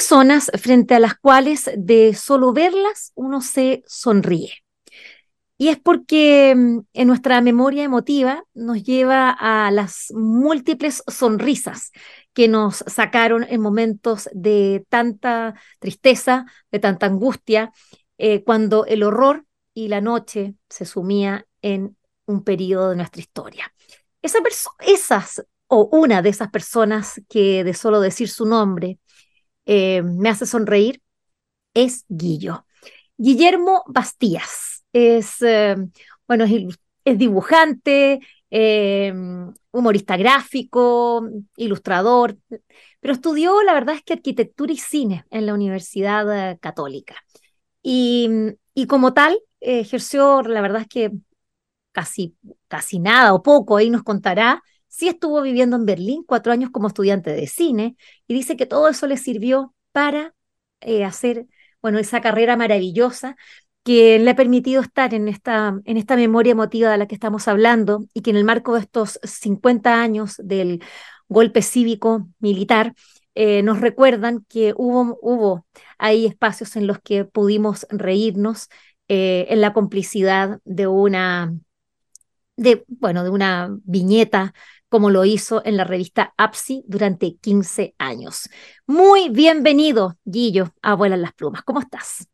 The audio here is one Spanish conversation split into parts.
personas frente a las cuales de solo verlas uno se sonríe. Y es porque mm, en nuestra memoria emotiva nos lleva a las múltiples sonrisas que nos sacaron en momentos de tanta tristeza, de tanta angustia, eh, cuando el horror y la noche se sumía en un periodo de nuestra historia. Esa esas o una de esas personas que de solo decir su nombre eh, me hace sonreír es Guillo. Guillermo Bastías es, eh, bueno, es, dibujante, eh, humorista gráfico, ilustrador, pero estudió, la verdad es que arquitectura y cine en la Universidad Católica. Y, y como tal, ejerció, la verdad es que casi, casi nada o poco, ahí nos contará, sí estuvo viviendo en Berlín cuatro años como estudiante de cine y dice que todo eso le sirvió para hacer, bueno, esa carrera maravillosa que le ha permitido estar en esta, en esta memoria emotiva de la que estamos hablando y que en el marco de estos 50 años del golpe cívico militar eh, nos recuerdan que hubo, hubo ahí espacios en los que pudimos reírnos eh, en la complicidad de una, de, bueno, de una viñeta como lo hizo en la revista APSI durante 15 años. Muy bienvenido, Guillo, a Vuelan las Plumas. ¿Cómo estás?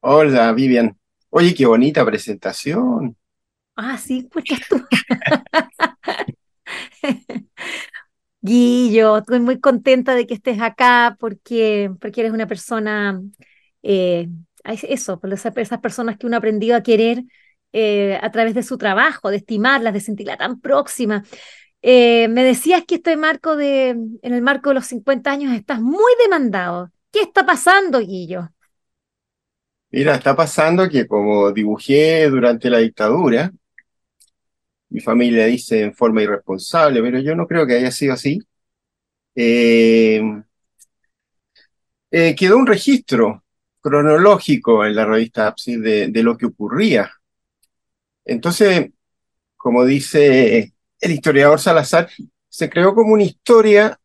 Hola, Vivian. Oye, qué bonita presentación. Ah, sí, pues tú. Guillo, estoy muy contenta de que estés acá porque, porque eres una persona, eh, eso, por esas, personas que uno ha aprendido a querer eh, a través de su trabajo, de estimarlas, de sentirla tan próxima. Eh, me decías que este marco de, en el marco de los 50 años estás muy demandado. ¿Qué está pasando, Guillo? Mira, está pasando que como dibujé durante la dictadura, mi familia dice en forma irresponsable, pero yo no creo que haya sido así. Eh, eh, quedó un registro cronológico en la revista APSI de, de lo que ocurría. Entonces, como dice el historiador Salazar, se creó como una historia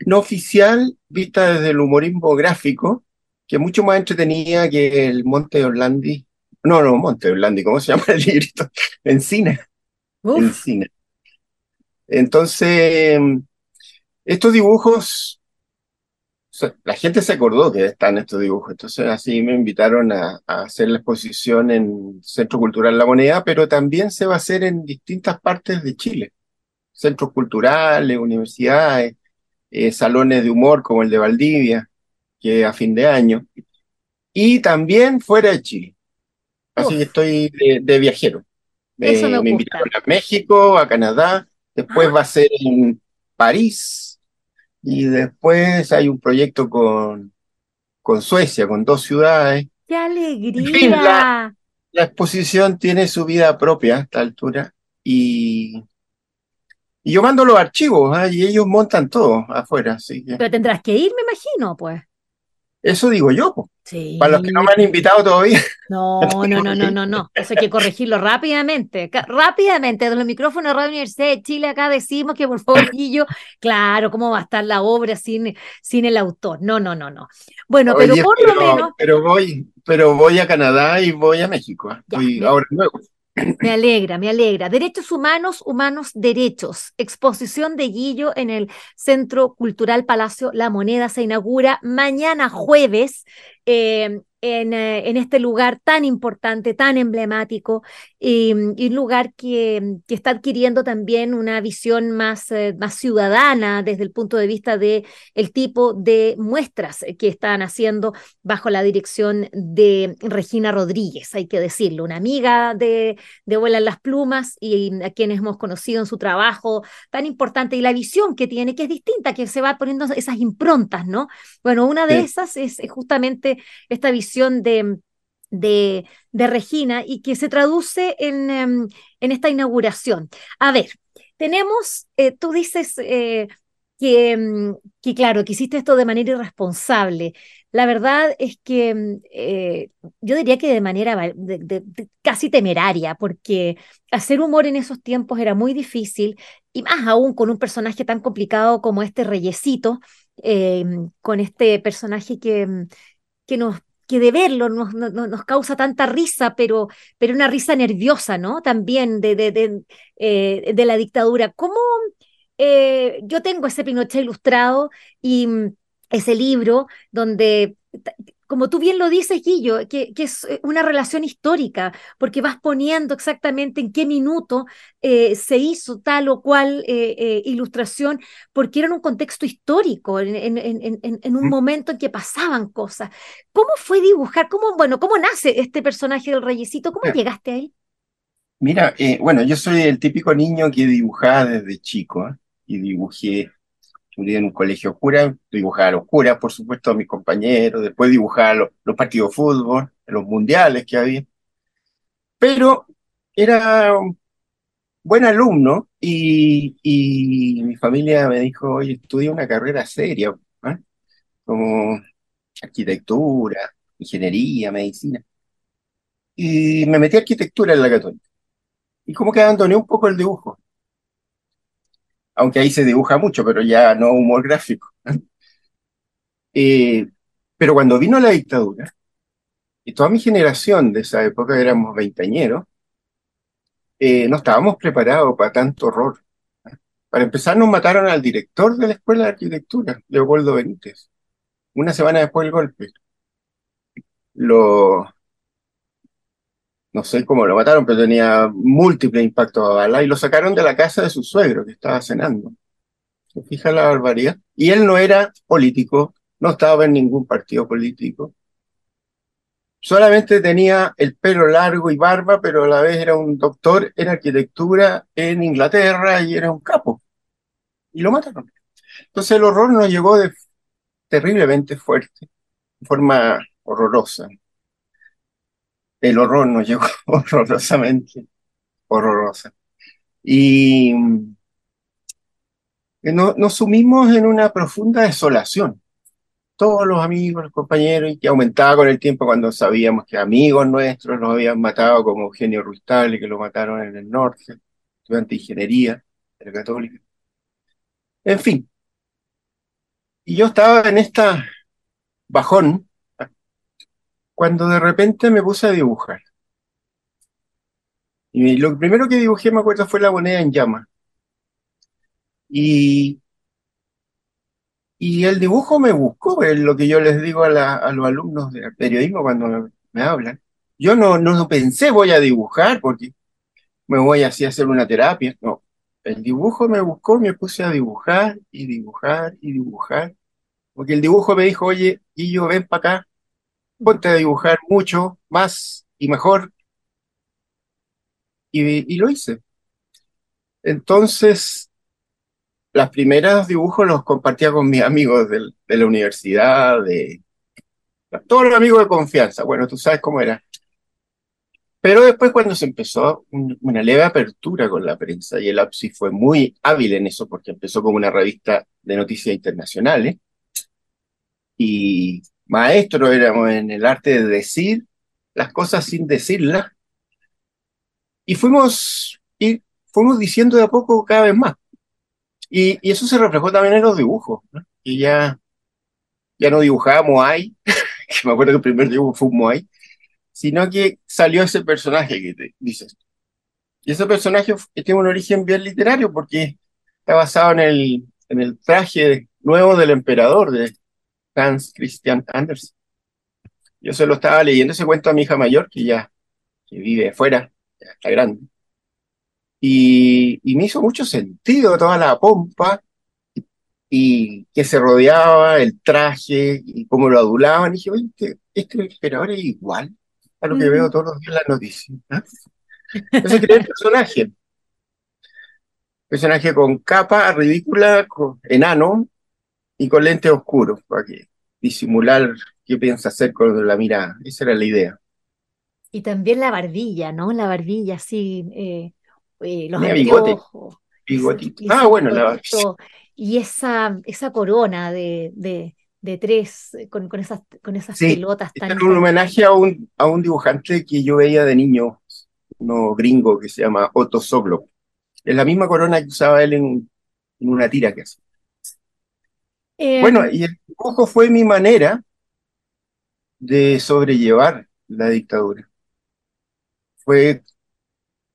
no oficial vista desde el humorismo gráfico que es mucho más entretenida que el Monte Orlandi. No, no, Monte Orlandi, ¿cómo se llama el librito? Encina. Encina. Entonces, estos dibujos, la gente se acordó que están estos dibujos, entonces así me invitaron a, hacer la exposición en Centro Cultural La Moneda, pero también se va a hacer en distintas partes de Chile, centros culturales, universidades, eh, salones de humor como el de Valdivia que a fin de año, y también fuera de Chile. Así que estoy de, viajero. me, invitaron a México, a Canadá, después ah. va a ser en París, y después hay un proyecto con, con Suecia, con dos ciudades. ¡Qué alegría! la, exposición tiene su vida propia a esta altura y, y yo mando los archivos ¿ah? y ellos montan todo afuera. Así Pero tendrás que ir, me imagino, pues. Eso digo yo, Para los que no me han invitado todavía. No, no, no, no, no, no. Eso hay que corregirlo rápidamente. Rápidamente, de los micrófonos de Radio Universidad de Chile, acá decimos que por favor, yo, claro, ¿cómo va a estar la obra sin, sin el autor? No, no, no, no. Bueno, pero por lo menos. Pero voy, pero voy a Canadá y voy a México. ¿eh? ahora nuevo. Me alegra, me alegra. Derechos humanos, humanos, derechos. Exposición de Guillo en el Centro Cultural Palacio La Moneda se inaugura mañana jueves. Eh, eh, en, este lugar tan importante, tan emblemático, y, un lugar que, que, está adquiriendo también una visión más, eh, más ciudadana desde el punto de vista de el tipo de muestras que están haciendo bajo la dirección de Regina Rodríguez, hay que decirlo, una amiga de, de Vuelan las Plumas y a quienes hemos conocido en su trabajo tan importante y la visión que tiene, que es distinta, que se va poniendo esas improntas, ¿no? Bueno, una de esas es justamente esta visión de, de, de Regina y que se traduce en, em, en, esta inauguración. A ver, tenemos, eh, tú dices eh, que, em, que, claro, que hiciste esto de manera irresponsable. La verdad es que em, eh, yo diría que de manera casi temeraria, porque hacer humor en esos tiempos era muy difícil y más aún con un personaje tan complicado como este reyesito con este personaje que, que nos que de verlo nos, nos, causa tanta risa, pero, pero una risa nerviosa, ¿no? También de, de, de, eh, de la dictadura. ¿Cómo eh, yo tengo ese Pinochet ilustrado y mm, ese libro donde como tú bien lo dices, Guillo, que, que, es eh, una relación histórica, porque vas poniendo exactamente en qué minuto eh, se hizo tal o cual eh, eh, ilustración, porque era en un contexto histórico, en, en, en, en, un momento en que pasaban cosas. ¿Cómo fue dibujar? ¿Cómo, bueno, cómo nace este personaje del reyesito? ¿Cómo llegaste a él? Mira, bueno, yo soy el típico niño que dibujaba desde chico, y dibujé estudié en un colegio oscura, dibujaba a los curas, por supuesto, a mis compañeros, después dibujaba los, los partidos de fútbol, los mundiales que había. Pero era un buen alumno y, y mi familia me dijo, oye, estudia una carrera seria, ¿eh? como arquitectura, ingeniería, medicina. Y me metí a arquitectura en la católica. Y como que abandoné un poco el dibujo aunque ahí se dibuja mucho, pero ya no humor gráfico. Eh, pero cuando vino la dictadura, y toda mi generación de esa época éramos veinteañeros, eh, no estábamos preparados para tanto horror. Para empezar, nos mataron al director de la Escuela de Arquitectura, Leopoldo Benítez, una semana después del golpe. Lo, no sé cómo lo mataron, pero tenía múltiples impactos a bala y lo sacaron de la casa de su suegro que estaba cenando. ¿Se fija la barbaridad? Y él no era político, no estaba en ningún partido político. Solamente tenía el pelo largo y barba, pero a la vez era un doctor en arquitectura en Inglaterra y era un capo. Y lo mataron. Entonces el horror nos llegó de, terriblemente fuerte, de forma horrorosa el horror nos llegó horrorosamente, horrorosa. Y eh, nos sumimos en una profunda desolación. Todos los amigos, los compañeros, y que aumentaba con el tiempo cuando sabíamos que amigos nuestros los habían matado, como Eugenio Rustable, que lo mataron en el norte, estudiante de ingeniería de católica. En fin. Y yo estaba en esta bajón cuando de repente me puse a dibujar. Y lo primero que dibujé, me acuerdo, fue la moneda en llama. Y, y el dibujo me buscó, es lo que yo les digo a, los alumnos del periodismo cuando me, hablan. Yo no, no pensé voy a dibujar porque me voy así a hacer una terapia. No, el dibujo me buscó, me puse a dibujar y dibujar y dibujar. Porque el dibujo me dijo, oye, y yo ven para acá, ponte a dibujar mucho más y mejor. Y, lo hice. Entonces, los primeros dibujos los compartía con mis amigos de la universidad, de todos los amigos de confianza. Bueno, tú sabes cómo era. Pero después cuando se empezó una leve apertura con la prensa, y el APSI fue muy hábil en eso porque empezó como una revista de noticias internacionales, y maestro éramos en el arte de decir las cosas sin decirlas. Y fuimos, y fuimos diciendo de a poco cada vez más. Y, eso se reflejó también en los dibujos. Y ya, ya no dibujábamos ahí, que me acuerdo que el primer dibujo fue un Moai, sino que salió ese personaje que te dices. Y ese personaje tiene un origen bien literario porque está basado en el, en el traje nuevo del emperador, de, Hans Christian Andersen. Yo se lo estaba leyendo ese cuento a mi hija mayor, que ya que vive afuera, ya está grande. Y, y, me hizo mucho sentido toda la pompa y que se rodeaba, el traje y cómo lo adulaban. Y dije, oye, este, este emperador es igual a lo que veo todos los días en las noticias. ¿eh? Entonces creé el personaje. Personaje con capa ridícula, con, enano, y con lentes oscuros, para que disimular qué piensa hacer con la mirada. Esa era la idea. Y también la barbilla, ¿no? La barbilla, sí, eh, eh, los bigote, bigotito. Ah, bueno, la barbilla. Y esa, esa corona de, de, de tres, con, con, esas, con esas pelotas tan... Es un homenaje a un, a un dibujante que yo veía de niño, uno gringo que se llama Otto Soglo. Es la misma corona que usaba él en, en una tira que hace. Bueno, Em, y el dibujo fue mi manera de sobrellevar la dictadura. Fue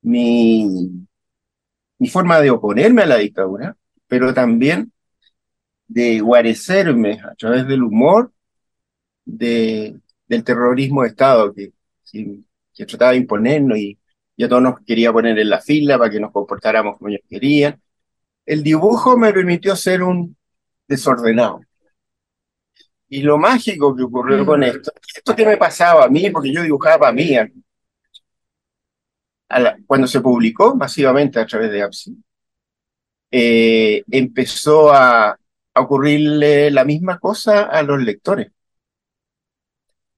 mi, mi forma de oponerme a la dictadura, pero también de guarecerme a través del humor de, del terrorismo de Estado que, que, trataba de imponernos y, y a todos nos quería poner en la fila para que nos comportáramos como ellos querían. El dibujo me permitió ser un desordenado. Y lo mágico que ocurrió con mm, esto, esto que me pasaba a mí, porque yo dibujaba para mí, a- a la- cuando se publicó masivamente a través de APSI, eh, empezó a, a ocurrirle la misma cosa a los lectores.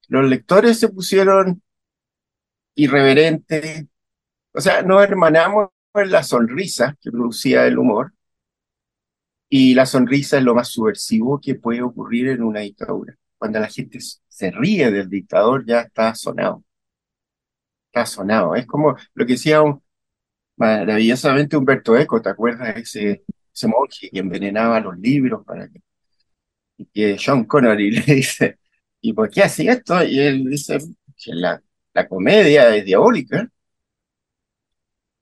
Los lectores se pusieron irreverentes, o sea, nos hermanamos en la sonrisa que producía el humor, y la sonrisa es lo más subversivo que puede ocurrir en una dictadura. Cuando la gente se ríe del dictador, ya está sonado, está sonado. Es como lo que decía maravillosamente Humberto Eco, ¿te acuerdas? Ese, ese monje que envenenaba los libros y que Sean Connery le dice, ¿y por qué hacía esto? Y él dice que la, la comedia es diabólica,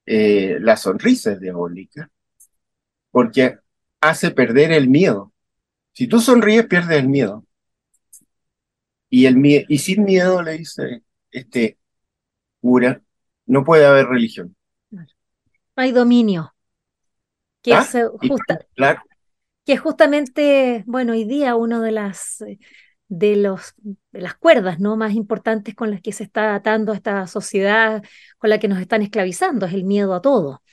eh, la sonrisa es diabólica, porque hace perder el miedo. Si tú sonríes, pierdes el miedo. Y, el y sin miedo, le dice este cura, no puede haber religión. no hay dominio, que ¿Ah? es Y justa- claro, que justamente, bueno, hoy día uno de las de los de las cuerdas, ¿no? más importantes con las que se está atando esta sociedad, con la que nos están esclavizando, es el miedo a todo.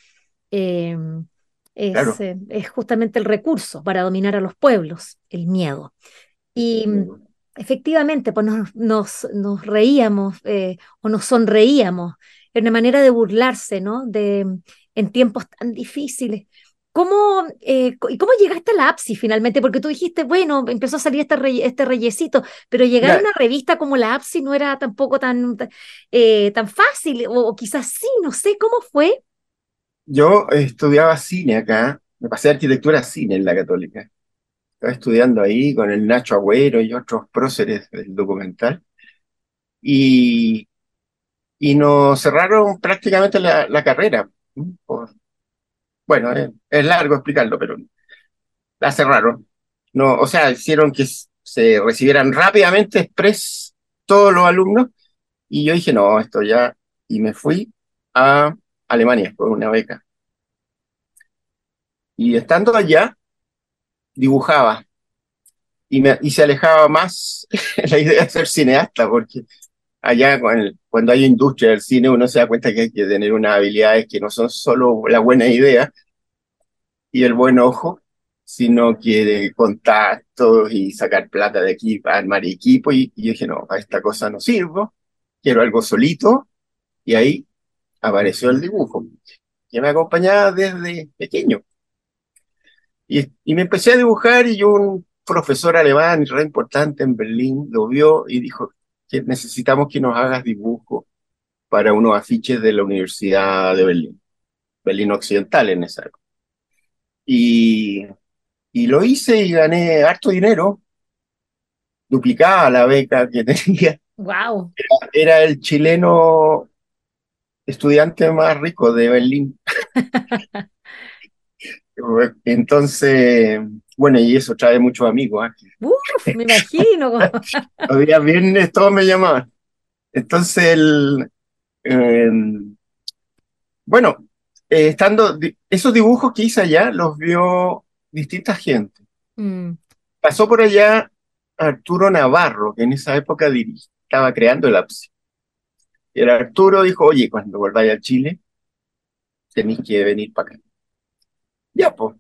Eh, es, claro. eh, es justamente el recurso para dominar a los pueblos, el miedo. Y efectivamente, pues nos, nos, nos reíamos eh, o nos sonreíamos. Era una manera de burlarse, ¿no? De, en tiempos tan difíciles. ¿Cómo, eh, ¿y cómo llegaste a la APSI finalmente? Porque tú dijiste, bueno, empezó a salir este, rey- este reyesito, pero llegar a una revista como la APSI no era tampoco tan, tan, eh, tan fácil, o, o quizás sí, no sé, ¿cómo fue? Yo estudiaba cine acá, me pasé arquitectura a cine en la Católica. Estaba estudiando ahí con el Nacho Agüero y otros próceres del documental. Y, y nos cerraron prácticamente la, la carrera. Por- bueno, es, es largo explicarlo, pero la cerraron. No, o sea, hicieron que se recibieran rápidamente express todos los alumnos. Y yo dije, no, esto ya. Y me fui a Alemania por una beca. Y estando allá, dibujaba. Y, se alejaba más la idea de ser cineasta, porque allá con cuando hay industria del cine uno se da cuenta que hay que tener unas habilidades que no son solo la buena idea y el buen ojo, sino que de contactos y sacar plata de aquí armar equipo. Y, y dije, no, a esta cosa no sirvo, quiero algo solito. Y ahí apareció el dibujo, que me acompañaba desde pequeño. Y, y me empecé a dibujar y un profesor alemán re importante en Berlín lo vio y dijo que necesitamos que nos hagas dibujo para unos afiches de la Universidad de Berlín, Berlín Occidental en esa época. Y, y lo hice y gané harto dinero, duplicaba la beca que tenía. ¡Wow! Era el chileno estudiante más rico de Berlín. Entonces, bueno, y eso trae muchos amigos. Uf, ¿eh? me imagino. Los días viernes todos me llamaban. Entonces, el, eh, bueno, eh, estando, esos dibujos que hice allá los vio distinta gente. Mm, Pasó por allá Arturo Navarro, que en esa época estaba creando el APSI. Y el Arturo dijo, oye, cuando volváis a Chile, tenéis que venir para acá. Ya, pues.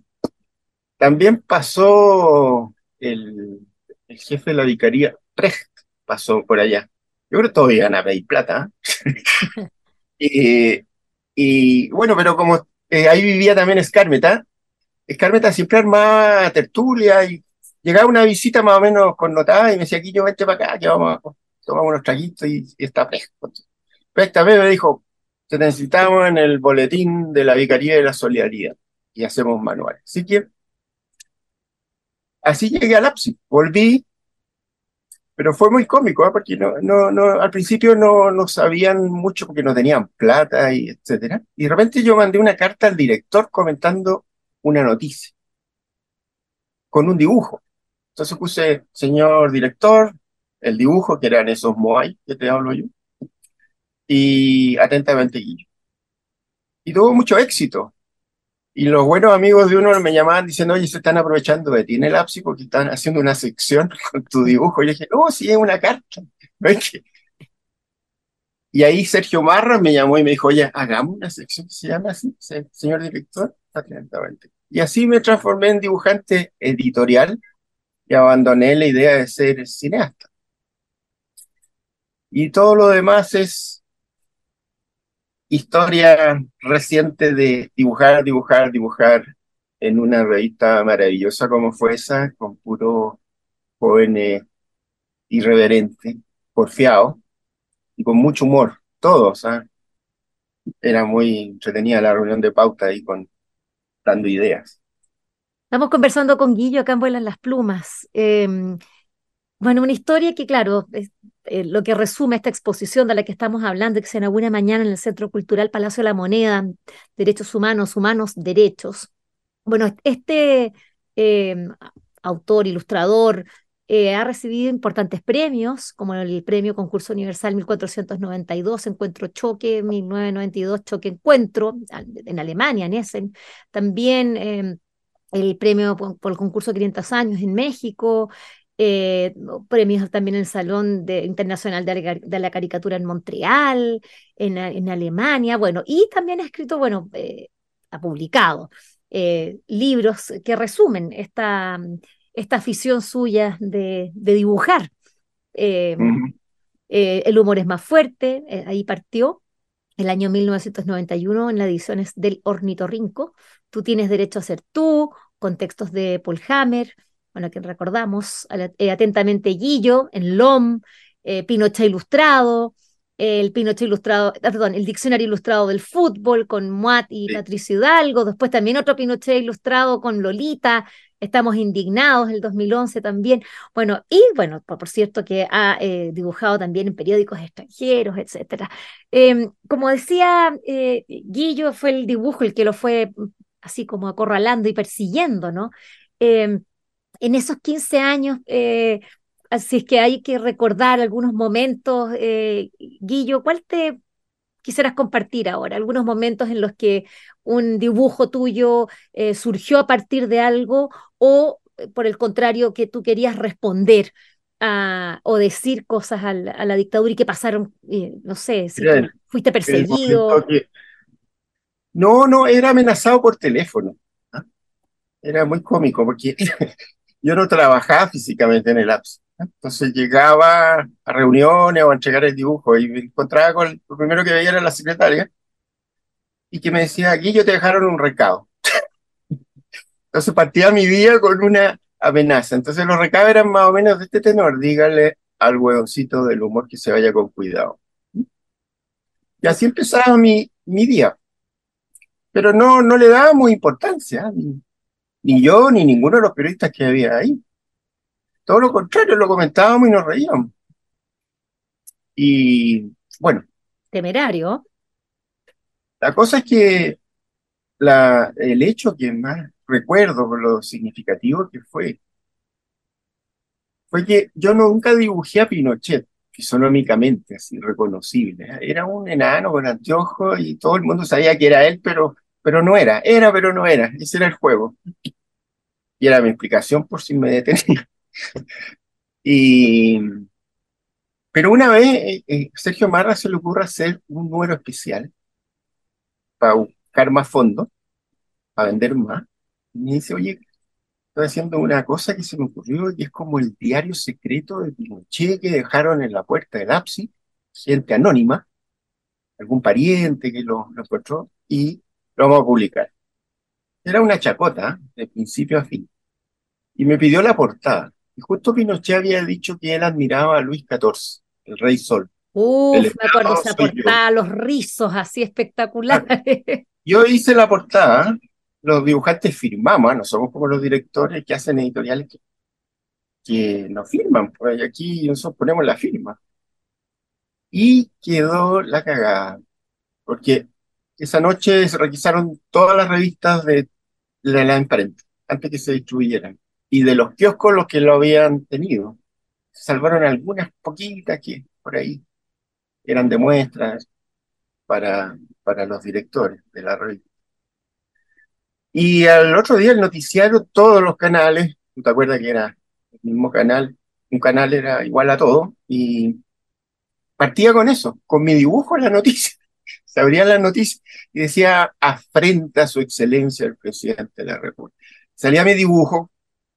También pasó el, el jefe de la vicaría, Precht, pasó por allá. Yo creo que todos iban a pedir plata. ¿eh? Y, bueno, pero como eh, ahí vivía también Escármeta, Escármeta siempre armaba tertulia y llegaba una visita más o menos connotada y me decía, aquí yo vente para acá, que vamos a tomar unos traguitos y, y está Precht. Precht también me dijo, te necesitamos en el boletín de la Vicaría de la Solidaridad y hacemos manuales. Así que así llegué al ápice. Volví, pero fue muy cómico, ¿eh? porque no, no, no, al principio no, no sabían mucho porque no tenían plata y etcétera. Y de repente yo mandé una carta al director comentando una noticia con un dibujo. Entonces puse, señor director, el dibujo, que eran esos Moai que te hablo yo, y atentamente Guillo. Y tuvo mucho éxito. Y los buenos amigos de uno me llamaban diciendo, oye, se están aprovechando de ti en el ápice porque están haciendo una sección con tu dibujo. Y yo dije, no, sí, es una carta. Y ahí Sergio Marra me llamó y me dijo, oye, hagamos una sección que se llama así, señor director, atentamente. Y así me transformé en dibujante editorial y abandoné la idea de ser cineasta. Y todo lo demás es historia reciente de dibujar, dibujar, dibujar en una revista maravillosa como fue esa, con puro jóvenes irreverente, porfiado y con mucho humor, todos. ¿ah? Era muy entretenida la reunión de pauta ahí con dando ideas. Estamos conversando con Guillo acá en Vuelan las Plumas. Em, bueno, una historia que, claro, es, eh, lo que resume esta exposición de la que estamos hablando, que se inaugura mañana en el Centro Cultural Palacio de la Moneda, Derechos Humanos, Humanos, Derechos. Bueno, este em, autor, ilustrador, eh, ha recibido importantes premios, como el Premio Concurso Universal 1492, Encuentro Choque, 1992, Choque Encuentro, en Alemania, en Essen. También em, el premio por, el concurso 500 años en México, eh, premios también en el Salón de, Internacional de la, Caricatura en Montreal, en, Alemania, bueno, y también ha escrito, bueno, eh, ha publicado eh, libros que resumen esta, esta afición suya de, dibujar. el humor es más fuerte, ahí partió el año 1991 en las ediciones del Ornitorrinco. Tú tienes derecho a ser tú, contextos de Paul Hammer, bueno, que recordamos eh, atentamente Guillo, en LOM, eh, Pinochet Ilustrado, el Pinochet Ilustrado, eh, perdón, el Diccionario Ilustrado del Fútbol con Muat y Patricio Hidalgo, después también otro Pinochet Ilustrado con Lolita, Estamos indignados, el 2011 también. Bueno, y bueno, por, cierto que ha dibujado también en periódicos extranjeros, etcétera. Em, como decía Guillo, fue el dibujo el que lo fue así como acorralando y persiguiendo, ¿no? En esos 15 años, eh, así es que hay que recordar algunos momentos, eh, Guillo, ¿cuál te quisieras compartir ahora? Algunos momentos en los que un dibujo tuyo eh, surgió a partir de algo o, por el contrario, que tú querías responder o decir cosas a la, dictadura y que pasaron, no sé, si fuiste perseguido. No, no, era amenazado por teléfono. ¿ah? Era muy cómico porque yo no trabajaba físicamente en el apps. Entonces llegaba a reuniones o a entregar el dibujo y me encontraba con lo primero que veía era la secretaria y que me decía, aquí yo te dejaron un recado. Entonces partía mi día con una amenaza. Entonces los recados eran más o menos de este tenor, dígale al hueoncito del humor que se vaya con cuidado. Y así empezaba mi, mi día. Pero no, no le dábamos importancia ni yo ni ninguno de los periodistas que había ahí. Todo lo contrario, lo comentábamos y nos reíamos. Y bueno. Temerario. La cosa es que la, el hecho que más recuerdo, lo significativo que fue, fue que yo nunca dibujé a Pinochet fisonómicamente, así reconocible. Era un enano con anteojos y todo el mundo sabía que era él, pero pero no era, era, pero no era, ese era el juego. Y era mi explicación por si me detenía. y, pero una vez eh, eh, Sergio Marra se le ocurre hacer un número especial para buscar más fondos, para vender más. Y me dice, oye, estoy haciendo una cosa que se me ocurrió y es como el diario secreto de Pinochet que dejaron en la puerta del APSI, gente anónima, algún pariente que lo, lo encontró, y lo vamos a publicar. Era una chacota, de principio a fin. Y me pidió la portada. Y justo Pinochet había dicho que él admiraba a Luis XIV, el rey sol. Uf, me acuerdo esa portada, los rizos así espectaculares. Yo hice la portada, los dibujantes firmamos, ¿eh? no somos como los directores que hacen editoriales que que nos firman, pues aquí nosotros ponemos la firma. Y quedó la cagada, porque esa noche se requisaron todas las revistas de la, imprenta, antes que se distribuyeran, y de los kioscos los que lo habían tenido. Se salvaron algunas poquitas que por ahí eran de muestras para, para los directores de la revista. Y al otro día el noticiario, todos los canales, ¿tú te acuerdas que era el mismo canal? Un canal era igual a todo, y partía con eso, con mi dibujo en la noticia. Se abría la noticia y decía, afrenta su excelencia el presidente de la República. Salía mi dibujo,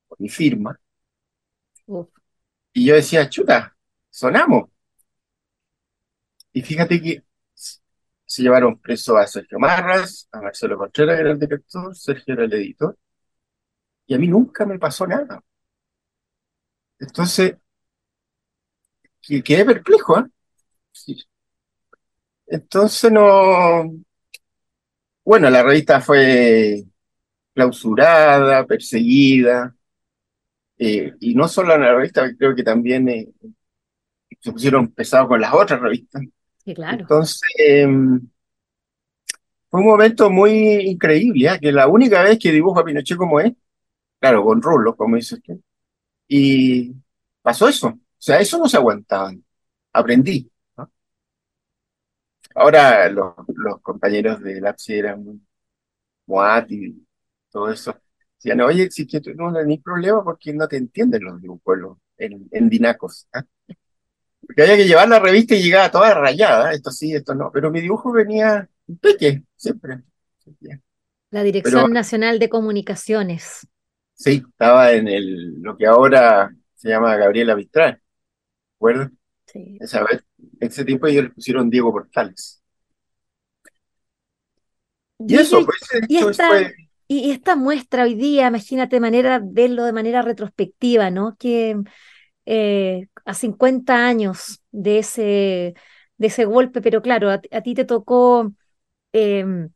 con mi firma, Uf. y yo decía, chuta, sonamos. Y fíjate que se llevaron preso a Sergio Marras, a Marcelo Contreras, que era el director, Sergio era el editor, y a mí nunca me pasó nada. Entonces, que- quedé perplejo, ¿eh? Sí. Entonces no, bueno, la revista fue clausurada, perseguida, eh, y no solo en la revista, creo que también eh, se pusieron pesados con las otras revistas. Sí, claro. Entonces, eh, fue un momento muy increíble, ¿eh? Que la única vez que dibujo a Pinochet como es, claro, con rulos, como dices tú, y pasó eso. O sea, eso no se aguantaban. Aprendí. Ahora los, los compañeros de LAPSI eran muy Moat y todo eso. Decían, oye, si que tú no tenés problema porque no te entienden los dibujos en, en dinacos. ¿ah? Porque había que llevar la revista y llegaba toda rayada, esto sí, esto no, pero mi dibujo venía peque, siempre. La Dirección Pero Nacional de Comunicaciones. sí, estaba en el, lo que ahora se llama Gabriela Mistral, ¿recuerdas? Sí. Esa vez, en ese tiempo ellos le pusieron Diego Portales. Y eso, pues y hecho esta, fue, y esta muestra hoy día, imagínate manera verlo de manera retrospectiva, ¿no? Que eh, a 50 años de ese, de ese golpe, pero claro, a, ti a ti te tocó em,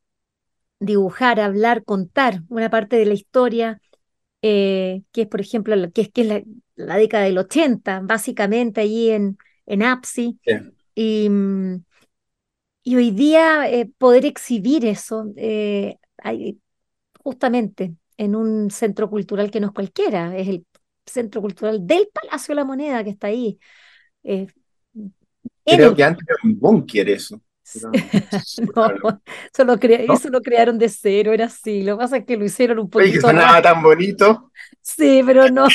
dibujar, hablar, contar una parte de la historia, eh, que es, por ejemplo, la- que es, que es la, la década del 80, básicamente allí en, en APSI. Y, y hoy día eh, poder exhibir eso, eh, justamente en un centro cultural que no es cualquiera, es el centro cultural del Palacio de la Moneda que está ahí, eh, creo el... que antes era un búnker eso, pero No, eso lo, crea- no. eso lo crearon de cero, era así. Lo que pasa es que lo hicieron un Oye, que poquito sonaba raro. tan bonito. Sí, pero no,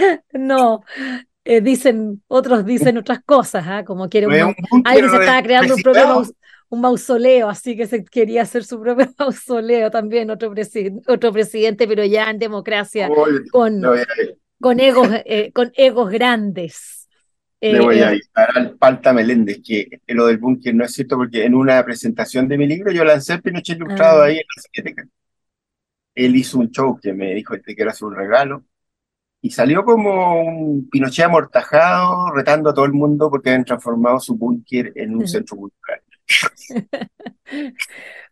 no. Eh, dicen, otros dicen otras cosas, ¿ah? Como que era un un alguien se estaba creando un propio maus- un mausoleo, así que se quería hacer su propio mausoleo también, otro, presi- otro presidente, pero ya en democracia, le con, con egos, eh, con egos grandes. le Eh, voy a eh, avisar al Palta Meléndez que lo del búnker no es cierto porque en una presentación de mi libro yo lancé el Pinochet ilustrado ah, ahí en la Cineteca. Él hizo un show que me dijo te quiero hacer un regalo y salió como un Pinochet amortajado retando a todo el mundo porque habían transformado su búnker en un centro cultural.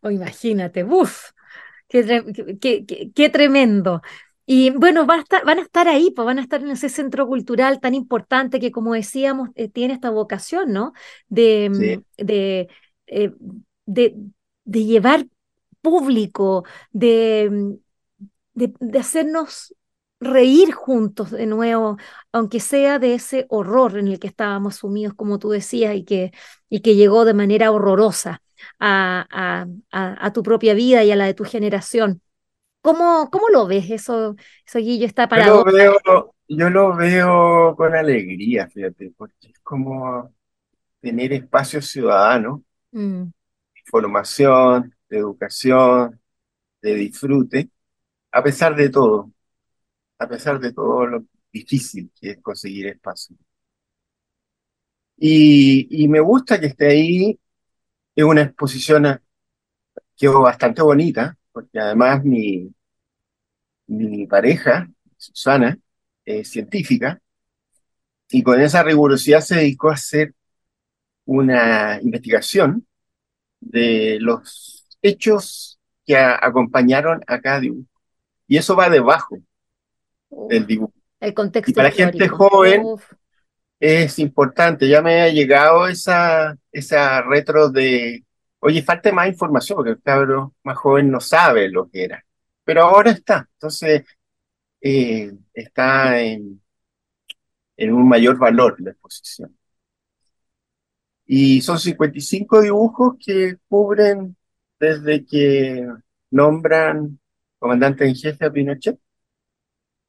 o imagínate, uff, qué, qué- qué- qué tremendo. Y bueno, van a estar, van a estar ahí, pues van a estar en ese centro cultural tan importante que, como decíamos, eh, tiene esta vocación, ¿no? De, Sí. de, eh, de, de llevar público, de, de, de hacernos reír juntos de nuevo, aunque sea de ese horror en el que estábamos sumidos, como tú decías, y que, y que llegó de manera horrorosa a, a, a, a tu propia vida y a la de tu generación. ¿Cómo, cómo lo ves eso, eso Guillo, esta Yo lo paradoja? veo, yo lo veo con alegría, fíjate, porque es como tener espacio ciudadano, Mm, formación, de educación, de disfrute, a pesar de todo, a pesar de todo lo difícil que es conseguir espacio. Y, y me gusta que esté ahí, es una exposición eh, quedó bastante bonita, porque además mi, mi pareja, Susana, es científica, y con esa rigurosidad se dedicó a hacer una investigación de los hechos que acompañaron a cada. Y eso va debajo uf, del dibujo. el contexto Y para gente joven es importante, ya me ha llegado esa, esa retro de, oye, falta más información, porque el cabro más joven no sabe lo que era, pero ahora está, entonces eh, está en, en un mayor valor la exposición. Y son 55 dibujos que cubren desde que nombran comandante en jefe a Pinochet,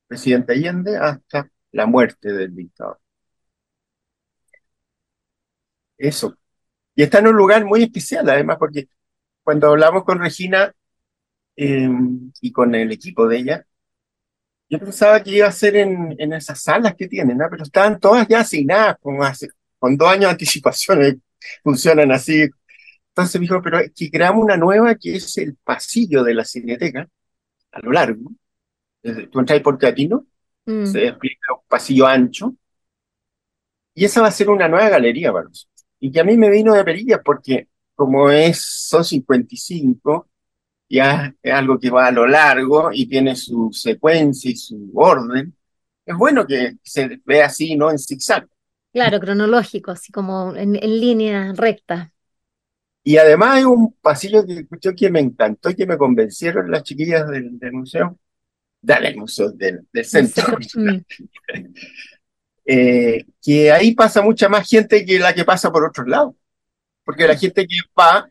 presidente Allende, hasta la muerte del dictador. Eso. Y está en un lugar muy especial, además, porque cuando hablamos con Regina em, y con el equipo de ella, yo pensaba que iba a ser en, en esas salas que tienen, ¿no? pero estaban todas ya asignadas, con, con dos años de anticipación, eh, funcionan así. Entonces me dijo, pero que creamos una nueva que es el pasillo de la cineteca, a lo largo. Tú entras por Teatino, mm. se explica un pasillo ancho, y esa va a ser una nueva galería para nosotros. Y que a mí me vino de perillas porque como es, son 55, ya es algo que va a lo largo y tiene su secuencia y su orden, es bueno que se vea así, ¿no? En zigzag. Claro, cronológico, así como en, línea recta. Y además hay un pasillo que escuché que me encantó y que me convencieron las chiquillas del, museo, del museo, del, centro. Eh, que ahí pasa mucha más gente que la que pasa por otros lados. Porque la gente que va,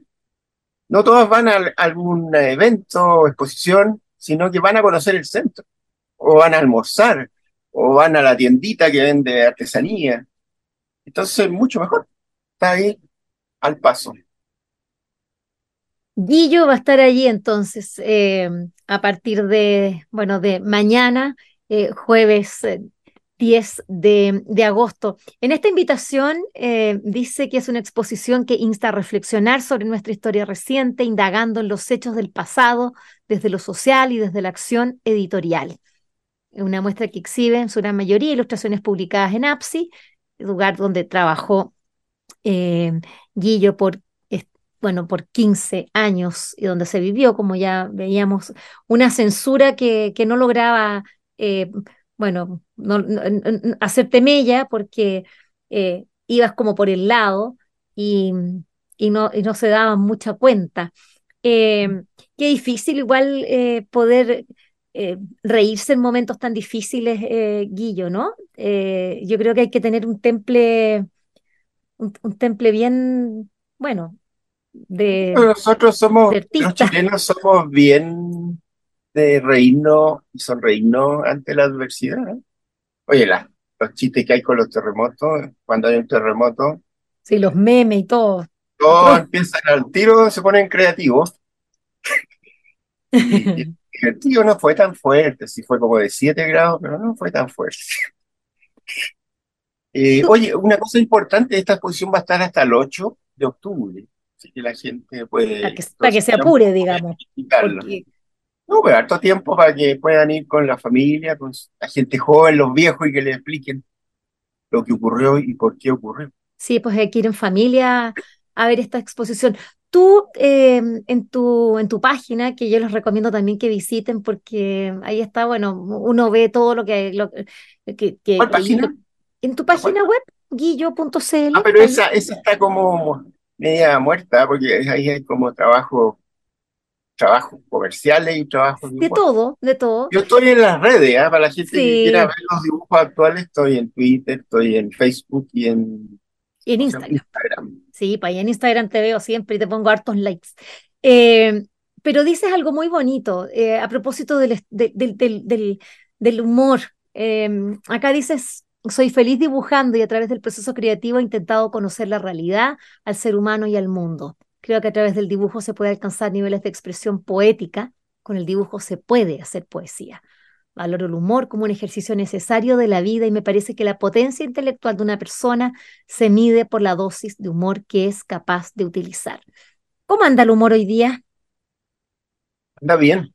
no todas van a algún evento o exposición, sino que van a conocer el centro, o van a almorzar, o van a la tiendita que vende artesanía. Entonces, mucho mejor. Está ahí al paso. Guillo va a estar allí entonces eh, a partir de, bueno, de mañana, eh, jueves 10 de, agosto. En esta invitación eh, dice que es una exposición que insta a reflexionar sobre nuestra historia reciente, indagando en los hechos del pasado desde lo social y desde la acción editorial. Una muestra que exhibe en su gran mayoría ilustraciones publicadas en APSI, lugar donde trabajó eh, Guillo por bueno, por 15 años y donde se vivió, como ya veíamos, una censura que, que no lograba eh, bueno, no, hacerte mella porque eh, ibas como por el lado y, y, no, y no se daban mucha cuenta. Eh, qué difícil igual eh, poder reírse en momentos tan difíciles, Guillo, ¿no? yo creo que hay que tener un temple, un, temple bien, bueno, de... Nosotros somos, los chilenos somos bien de reírnos y sonreírnos ante la adversidad. ¿eh? Oye, los chistes que hay con los terremotos, cuando hay un terremoto. Sí, los memes y todo. Todos empiezan al tiro, se ponen creativos. y, el tío no fue tan fuerte, sí fue como de 7 grados, pero no fue tan fuerte. Eh, oye, una cosa importante, esta exposición va a estar hasta el 8 de octubre, así que la gente puede... Para que, se apure, digamos. No, pero harto tiempo para que puedan ir con la familia, con la gente joven, los viejos y que les expliquen lo que ocurrió y por qué ocurrió. Sí, pues hay que ir en familia a ver esta exposición. Tú eh, en, tu, en tu página, que yo les recomiendo también que visiten porque ahí está, bueno, uno ve todo lo que... Lo, que, que ¿Cuál página? En tu página web, guillo.cl. Ah, pero esa, esa está como media muerta porque ahí hay como trabajo trabajos comerciales y trabajos de, todo, de todo. Yo estoy en las redes, ¿ah? para la gente que quiera ver los dibujos actuales, estoy en Twitter, estoy en Facebook y en, en Instagram. Sí, allá en Instagram te veo siempre y te pongo hartos likes. Eh, pero dices algo muy bonito eh, a propósito del, del, del, humor. Eh, acá dices, soy feliz dibujando y a través del proceso creativo he intentado conocer la realidad, al ser humano y al mundo. Creo que a través del dibujo se puede alcanzar niveles de expresión poética. Con el dibujo se puede hacer poesía. Valoro el humor como un ejercicio necesario de la vida y me parece que la potencia intelectual de una persona se mide por la dosis de humor que es capaz de utilizar. ¿Cómo anda el humor hoy día? Anda bien.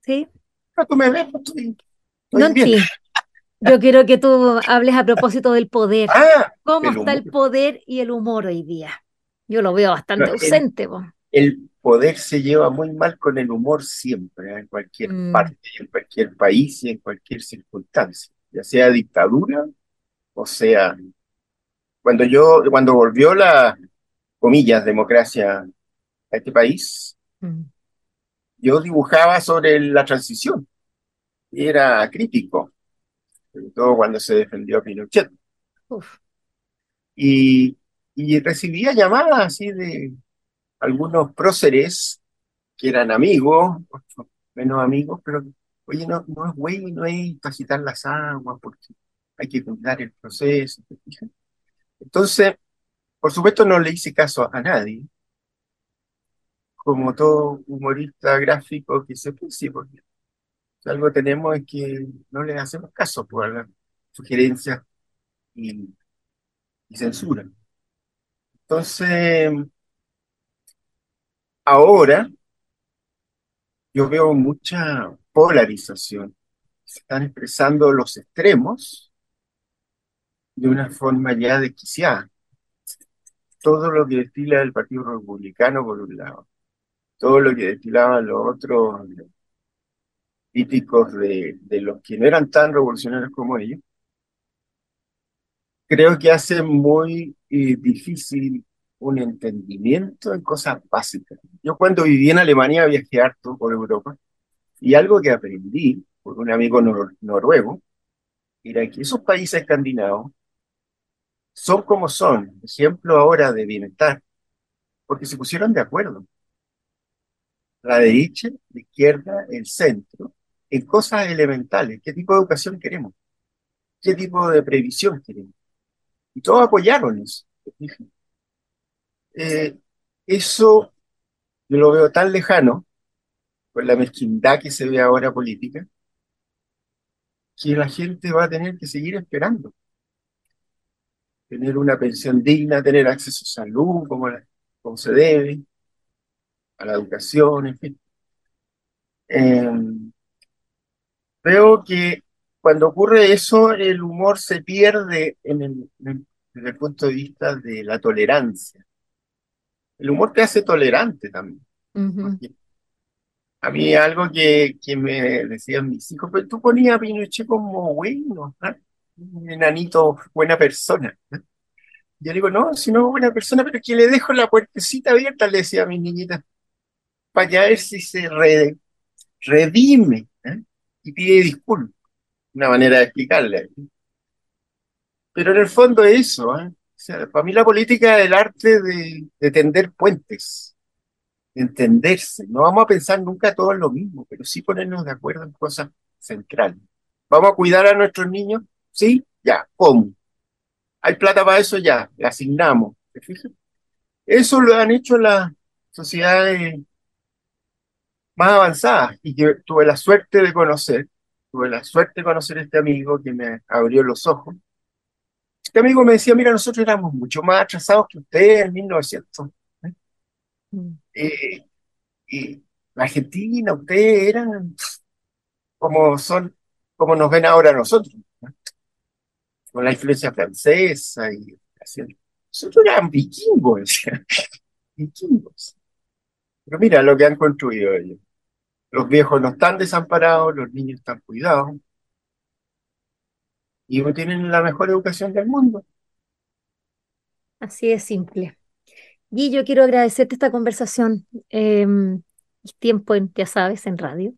¿Sí? No, tú me ves, estoy, no bien. Yo quiero que tú hables a propósito del poder. Ah, ¿Cómo está el poder y el humor hoy día? Yo lo veo bastante ausente. El, poder se lleva muy mal con el humor siempre, ¿eh? en cualquier mm. parte, en cualquier país y en cualquier circunstancia. ya sea dictadura o sea, cuando yo, cuando volvió la, comillas, democracia a este país, mm. yo dibujaba sobre la transición era crítico, sobre todo cuando se defendió a Pinochet. Y, y recibía llamadas así de algunos próceres que eran amigos, menos amigos, pero oye, no, no es güey, no es cacitar las aguas, porque hay que cuidar el proceso. Entonces, por supuesto no le hice caso a nadie, como todo humorista gráfico que se puede, porque algo tenemos es que no le hacemos caso por las sugerencias y, censura. Entonces, ahora yo veo mucha polarización. Se están expresando los extremos de una forma ya desquiciada. Todo lo que destila el Partido Republicano por un lado, todo lo que destilaban los otros críticos de, de los que no eran tan revolucionarios como ellos, creo que hace muy eh, difícil un entendimiento en cosas básicas. Yo cuando viví en Alemania viajé harto por Europa y algo que aprendí por un amigo noruego era que esos países escandinavos son como son, ejemplo ahora de bienestar, porque se pusieron de acuerdo. La derecha, la izquierda, el centro, en cosas elementales. ¿Qué tipo de educación queremos? ¿Qué tipo de previsión queremos? Y todos apoyaron eso. Eh, eso yo lo veo tan lejano, con la mezquindad que se ve ahora política, que la gente va a tener que seguir esperando tener una pensión digna, tener acceso a salud como, como se debe, a la educación, en fin. Em, veo que cuando ocurre eso, el humor se pierde en el, desde el punto de vista de la tolerancia. El humor te hace tolerante también. A mí algo que, que, me decían mis hijos, pero tú ponías a Pinochet como bueno, ¿ah? un enanito, buena persona. Yo digo, no, si no es buena persona, pero que le dejo la puertecita abierta, le decía a mi niñita, para ver si se redime ¿eh? Y pide disculpas. Una manera de explicarle. Pero en el fondo eso, ¿eh? para mí la política es el arte de, de tender puentes, de entenderse. No vamos a pensar nunca todos lo mismo, pero sí ponernos de acuerdo en cosas centrales. ¿Vamos a cuidar a nuestros niños? Sí, ya, ¿cómo? ¿Hay plata para eso? Ya, le asignamos. Eso lo han hecho las sociedades más avanzadas y que tuve la suerte de conocer, tuve la suerte de conocer a este amigo que me abrió los ojos. Este amigo me decía, mira, nosotros éramos mucho más atrasados que ustedes en 1900. ¿eh? Mm. Eh, y la Argentina, ustedes eran como son, como nos ven ahora nosotros con la influencia francesa y así. Nosotros eran vikingos, vikingos. Pero mira lo que han construido ellos. Los viejos no están desamparados, los niños están cuidados y tienen la mejor educación del mundo. Así es simple. Y yo quiero agradecerte esta conversación. Em, es tiempo, ya sabes, en radio.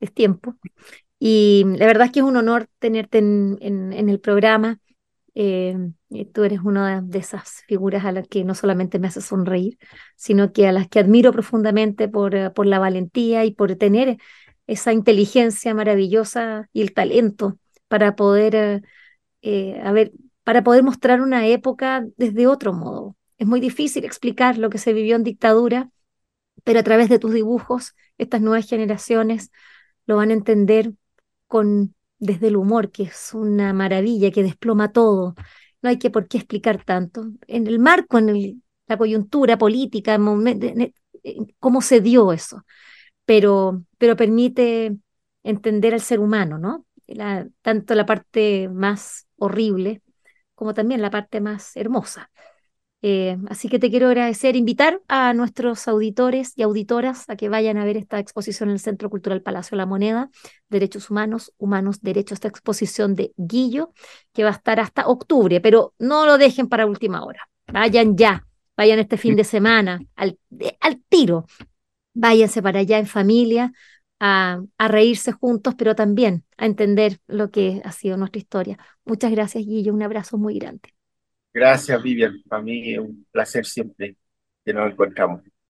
Es tiempo. Y la verdad es que es un honor tenerte en, en, el programa. Eh, tú eres una de esas figuras a las que no solamente me hace sonreír, sino que a las que admiro profundamente por, eh, por la valentía y por tener esa inteligencia maravillosa y el talento para poder, eh, para poder mostrar una época desde otro modo. Es muy difícil explicar lo que se vivió en dictadura, pero a través de tus dibujos, estas nuevas generaciones lo van a entender con desde el humor, que es una maravilla, que desploma todo. No hay que por qué explicar tanto. En el marco, en la coyuntura política, cómo se dio eso, pero, pero permite entender al ser humano, ¿no? Tanto la parte más horrible como también la parte más hermosa. Eh, así que te quiero agradecer, invitar a nuestros auditores y auditoras a que vayan a ver esta exposición en el Centro Cultural Palacio de la Moneda, Derechos Humanos, Humanos, Derechos, esta exposición de Guillo, que va a estar hasta octubre, pero no lo dejen para última hora. Vayan ya, vayan este fin de semana, al, al tiro. Váyanse para allá en familia, a, a, reírse juntos, pero también a entender lo que ha sido nuestra historia. Muchas gracias, Guillo. Un abrazo muy grande. Gracias, Vivian. Para mí es un placer siempre que nos encontramos.